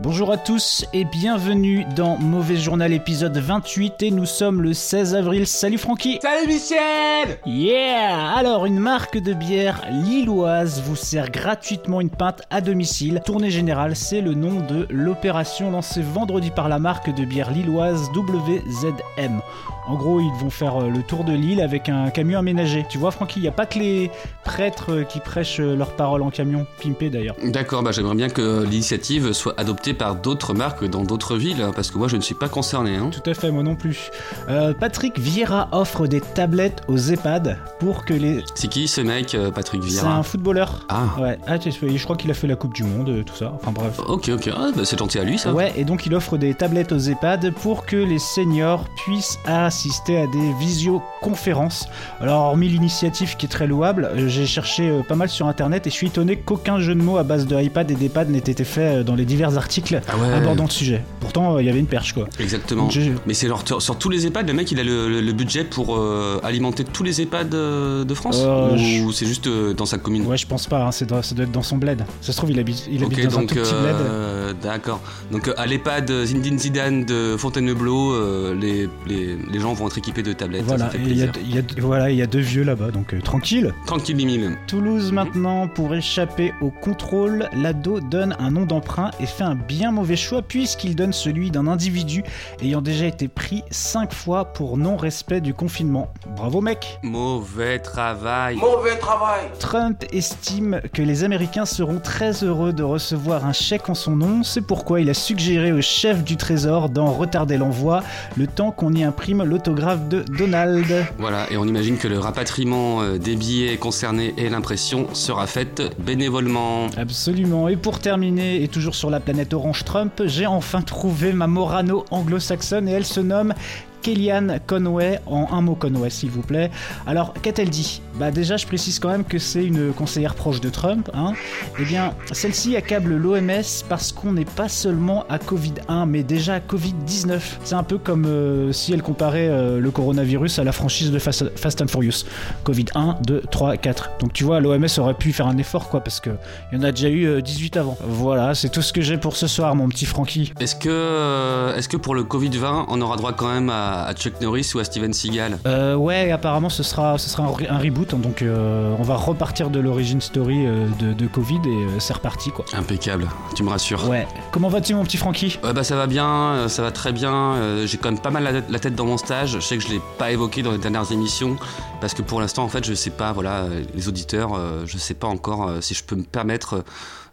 Bonjour à tous et bienvenue dans Mauvais Journal épisode 28 et nous sommes le 16 avril. Salut Francky Salut Michel Yeah Alors une marque de bière lilloise vous sert gratuitement une pinte à domicile. Tournée générale, c'est le nom de l'opération lancée vendredi par la marque de bière lilloise WZM. En gros, ils vont faire euh, le tour de l'île avec un camion aménagé. Tu vois Francky, il n'y a pas que les prêtres euh, qui prêchent euh, leurs paroles en camion, pimpé d'ailleurs. D'accord, bah j'aimerais bien que l'initiative soit adoptée par d'autres marques dans d'autres villes, parce que moi je ne suis pas concerné. Hein. Tout à fait, moi non plus. Euh, Patrick Vieira offre des tablettes aux EHPAD pour que les... C'est qui ce mec, Patrick C'est Vieira un footballeur. Ah, Ouais, ah, je crois qu'il a fait la Coupe du Monde, tout ça. Enfin bref. ok, ok, ah, bah, c'est gentil à lui ça. Ouais, et donc il offre des tablettes aux EHPAD pour que les seniors puissent assister à des visioconférences. Alors, hormis l'initiative qui est très louable, euh, j'ai cherché euh, pas mal sur internet et je suis étonné qu'aucun jeu de mots à base de iPad et d'EHPAD n'ait été fait euh, dans les divers articles Ah ouais, abordant le sujet. Pourtant, il y avait une perche quoi. exactement. Mais c'est sur, tous les EHPAD, le mec il a le, le- le budget pour euh, alimenter tous les EHPAD de France? Euh, Ou c'est juste euh, dans sa commune? Ouais, je pense pas, hein, c'est dans- ça doit être dans son bled. Ça se trouve, il habite, il habite dans un donc tout petit bled. d'accord. Donc à l'EHPAD Zindine Zidane de Fontainebleau, les, les, les gens vont être équipés de tablettes. Voilà, ça fait et il y, a- plaisir. il y a- voilà, il y a deux vieux là-bas, donc euh, tranquille. Tranquille, Mimile. Toulouse maintenant, pour échapper au contrôle, l'ado donne un nom d'emprunt et fait un bien mauvais choix puisqu'il donne celui d'un individu ayant déjà été pris 5 fois pour non-respect du confinement. Bravo mec Mauvais travail. Mauvais travail. Trump estime que les Américains seront très heureux de recevoir un chèque en son nom, c'est pourquoi il a suggéré au chef du trésor d'en retarder l'envoi le temps qu'on y imprime l'autographe de Donald. Voilà, et on imagine que le rapatriement euh, des billets concernés et l'impression sera faite bénévolement. Absolument. Et pour terminer, et toujours sur la planète Orange Trump, j'ai enfin trouvé ma Morano anglo-saxonne et elle se nomme Kellyanne Conway, en un mot Conway s'il vous plaît. Alors, qu'a-t-elle dit? Bah déjà, je précise quand même que c'est une conseillère proche de Trump. Hein. Eh bien, celle-ci accable l'OMS parce qu'on n'est pas seulement à Covid-1, mais déjà à Covid-19. C'est un peu comme euh, si elle comparait euh, le coronavirus à la franchise de Fast, Fast and Furious. Covid 1, 2, 3, 4. Donc tu vois, l'OMS aurait pu faire un effort, quoi, parce que il y en a déjà eu euh, 18 avant. Voilà, c'est tout ce que j'ai pour ce soir, mon petit Francky. Est-ce que, euh, est-ce que pour le Covid-20, on aura droit quand même à, à Chuck Norris ou à Steven Seagal? Euh, ouais, apparemment ce sera, ce sera un, re- un reboot, hein, donc euh, on va repartir de l'origine story euh, de, de Covid et euh, c'est reparti, quoi. Impeccable, tu me rassures. Ouais. Comment vas-tu, mon petit Francky Ouais, bah ça va bien, euh, ça va très bien. euh, J'ai quand même pas mal la, la tête dans mon stage. Je sais que je l'ai pas évoqué dans les dernières émissions parce que pour l'instant, en fait, je sais pas. Voilà, euh, les auditeurs, euh, je sais pas encore euh, si je peux me permettre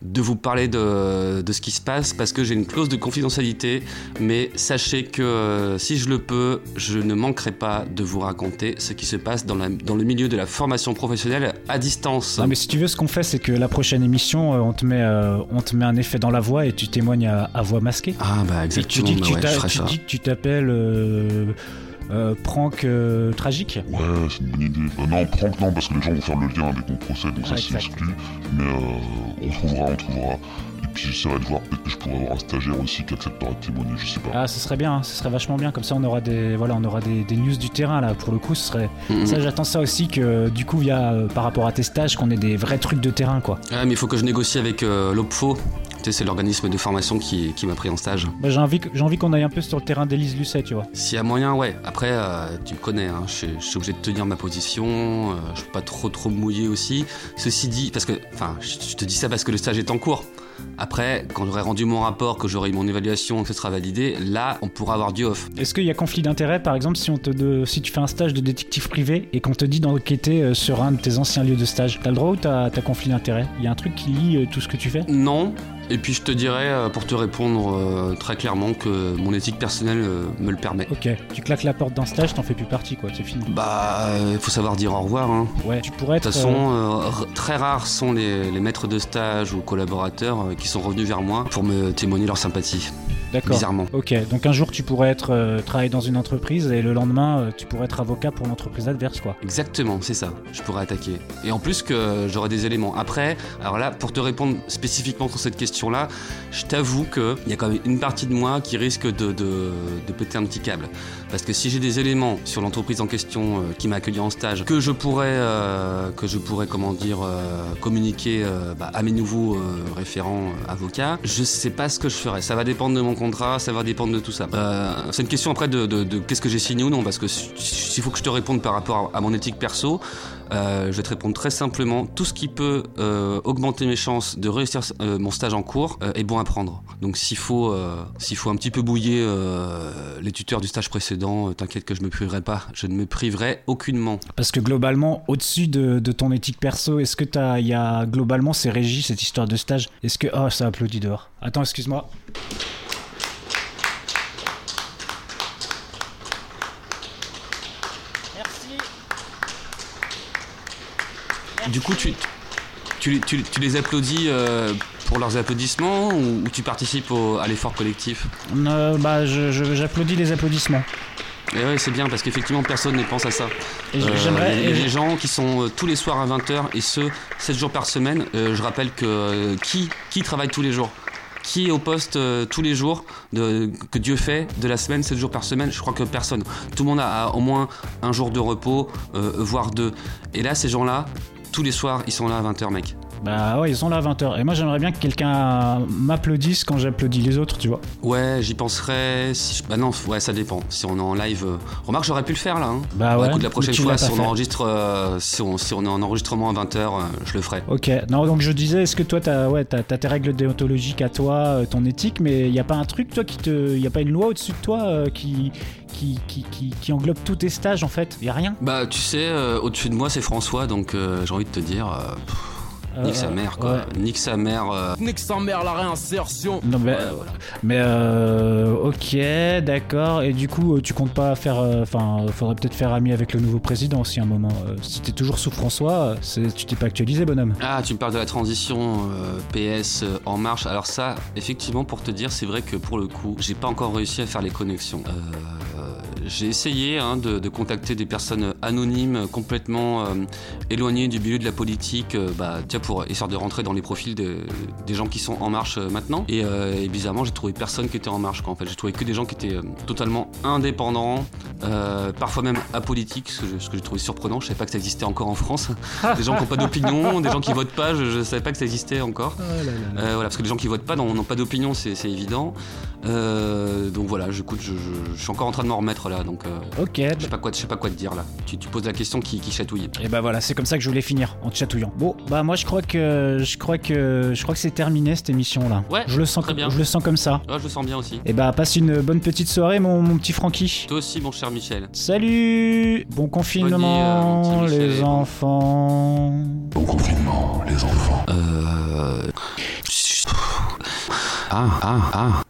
de vous parler de, de ce qui se passe parce que j'ai une clause de confidentialité. Mais sachez que euh, si je le peux, je ne manquerai pas de vous raconter ce qui se passe dans, la- dans le milieu de la formation professionnelle à distance. Non mais si tu veux, ce qu'on fait, c'est que la prochaine émission, on te met, on te met un effet dans la voix et tu témoignes à, à voix masquée. Ah bah Et tu exactement. dis que bah tu ouais, dis que tu t'appelles euh, Prank euh, Tragique? Ouais, c'est une bonne idée. Bah non, prank non, parce que les gens vont faire le lien avec mon procès, donc ça c'est exclu. Mais euh, on trouvera, on trouvera. Et puis j'essaierai de voir, peut-être que je pourrais avoir un stagiaire aussi qui acceptera de témoigner, je sais pas. Ah, ce serait bien, hein, ce serait vachement bien. Comme ça, on aura des, voilà, on aura des, des news du terrain là. Pour le coup, ce serait. Ça, j'attends ça aussi que du coup, via euh, par rapport à tes stages, qu'on ait des vrais trucs de terrain, quoi. Ah, mais il faut que je négocie avec euh, l'OPFO. C'est l'organisme de formation qui, qui m'a pris en stage. Bah, j'ai envie, qu'on aille un peu sur le terrain d'Élise Lucet, tu vois. S'il y a moyen, ouais. Après, euh, tu me connais, hein, je, suis- je suis obligé de tenir ma position. euh, je peux pas trop trop me mouiller aussi. Ceci dit, parce que, enfin, je, je te dis ça parce que le stage est en cours. Après, quand j'aurai rendu mon rapport, que j'aurai eu mon évaluation, que ce sera validé, là, on pourra avoir du off. Est-ce qu'il y a conflit d'intérêt, par exemple, si on te, de- si tu fais un stage de détective privé et qu'on te dit d'enquêter euh, sur un de tes anciens lieux de stage, t'as le droit ou t'as, t'as conflit d'intérêt Il y a un truc qui lie euh, tout ce que tu fais? Non. Et puis je te dirais, euh, pour te répondre euh, très clairement, que mon éthique personnelle euh, me le permet. Ok, tu claques la porte d'un stage, t'en fais plus partie, quoi. C'est fini. Bah, il faut savoir dire au revoir. Hein. Ouais, tu pourrais De toute façon, très rares sont les, les maîtres de stage ou collaborateurs qui sont revenus vers moi pour me témoigner leur sympathie. D'accord. bizarrement. Ok, donc un jour tu pourrais être euh, travailler dans une entreprise et le lendemain euh, tu pourrais être avocat pour l'entreprise adverse quoi. Exactement, c'est ça. Je pourrais attaquer. Et en plus que j'aurais des éléments. Après, alors là, pour te répondre spécifiquement sur cette question-là, je t'avoue qu'il y a quand même une partie de moi qui risque de, de- de péter un petit câble. Parce que si j'ai des éléments sur l'entreprise en question euh, qui m'a accueilli en stage, que je pourrais, euh, que je pourrais comment dire, communiquer bah, à mes nouveaux référents avocats, je sais pas ce que je ferais. Ça va dépendre de mon ça va dépendre de tout ça. Euh, c'est une question après de, qu'est-ce que j'ai signé ou non, parce que si- s'il faut que je te réponde par rapport à, mon éthique perso, euh, je vais te répondre très simplement. Tout ce qui peut euh, augmenter mes chances de réussir euh, mon stage en cours est bon à prendre. Donc s'il faut, s'il faut un petit peu bouiller les tuteurs du stage précédent, t'inquiète que je me priverai pas. Je ne me priverai aucunement. Parce que globalement, au-dessus de, ton éthique perso, est-ce que il y a globalement c'est régi cette histoire de stage? Est-ce que oh ça applaudit dehors? Attends, excuse-moi. Du coup, tu, tu, tu- tu les applaudis euh, pour leurs applaudissements ou, ou tu participes au- à l'effort collectif? Euh, bah, je- je- j'applaudis les applaudissements. Et ouais, c'est bien parce qu'effectivement personne ne pense à ça. Et Euh, j'aimerais. Et- des gens qui sont euh, tous les soirs à 20h et ce, 7 jours par semaine. Euh, je rappelle que qui, qui travaille tous les jours? Qui est au poste tous les jours de, que Dieu fait de la semaine, 7 jours par semaine? Je crois que personne. Tout le monde a, a au moins un jour de repos, voire deux. Et là, ces gens-là, tous les soirs, ils sont là à 20h, mec. Bah ouais, ils sont là à 20h. Et moi j'aimerais bien que quelqu'un m'applaudisse quand j'applaudis les autres, tu vois. Ouais, j'y penserais. Si je- Bah non, ouais, ça dépend. Si on est en live. euh, Remarque, j'aurais pu le faire là. Hein. Bah ouais. écoute, la prochaine fois, si on, enregistre, euh, si, on, si on est en enregistrement à 20h, je le ferai. Ok, non, donc je disais, est-ce que toi, t'as ouais, t'as, t'as tes règles déontologiques à toi, euh, ton éthique, mais il n'y a pas un truc, toi, qui te. Il a pas une loi au-dessus de toi euh, qui, qui, qui, qui, qui englobe tous tes stages, en fait? Il a rien? Bah, tu sais, euh, au-dessus de moi, c'est François, donc euh, j'ai envie de te dire. euh, Euh, nique sa mère, quoi. ouais. Nique sa mère. euh, Nique sa mère la réinsertion. Non, mais, ouais, voilà. mais euh, ok, d'accord. Et du coup, euh, tu comptes pas faire. euh, Enfin, faudrait peut-être faire ami avec le nouveau président aussi un moment. Euh, si t'es toujours sous François, euh, tu t'es pas actualisé, bonhomme. Ah, tu me parles de la transition euh, PS euh, En Marche. Alors, ça, effectivement, pour te dire, c'est vrai que pour le coup, j'ai pas encore réussi à faire les connexions. Euh, j'ai essayé hein, de, de contacter des personnes anonymes, complètement euh, éloignées du milieu de la politique, euh, bah, tiens, pour essayer de rentrer dans les profils de- des gens qui sont en marche euh, maintenant. Et, euh, et bizarrement, j'ai trouvé personne qui était en marche. Quoi, en fait, j'ai trouvé que des gens qui étaient totalement indépendants, euh, parfois même apolitiques, ce que, je- ce que j'ai trouvé surprenant. Je savais pas que ça existait encore en France. des gens qui n'ont pas d'opinion, des gens qui votent pas. Je, savais pas que ça existait encore. Euh, voilà, parce que les gens qui votent pas n'ont pas d'opinion, c'est évident. Euh, donc voilà, je, je- je suis encore en train de m'en remettre là, donc Ok, je sais pas quoi, je sais pas quoi te dire là. Tu, tu poses la question qui, qui chatouille. Et bah voilà, c'est comme ça que je voulais finir, en te chatouillant. Bon, bah moi je crois que je crois que je crois que c'est terminé cette émission là. Ouais, je le sens très comme, bien. je le sens comme ça. Ah, je le sens bien aussi. Et bah passe une bonne petite soirée mon, mon petit Francky. Toi aussi, mon cher Michel. Salut Bon confinement euh, les enfants. Bon confinement, les enfants. Euh. Ah, ah, ah.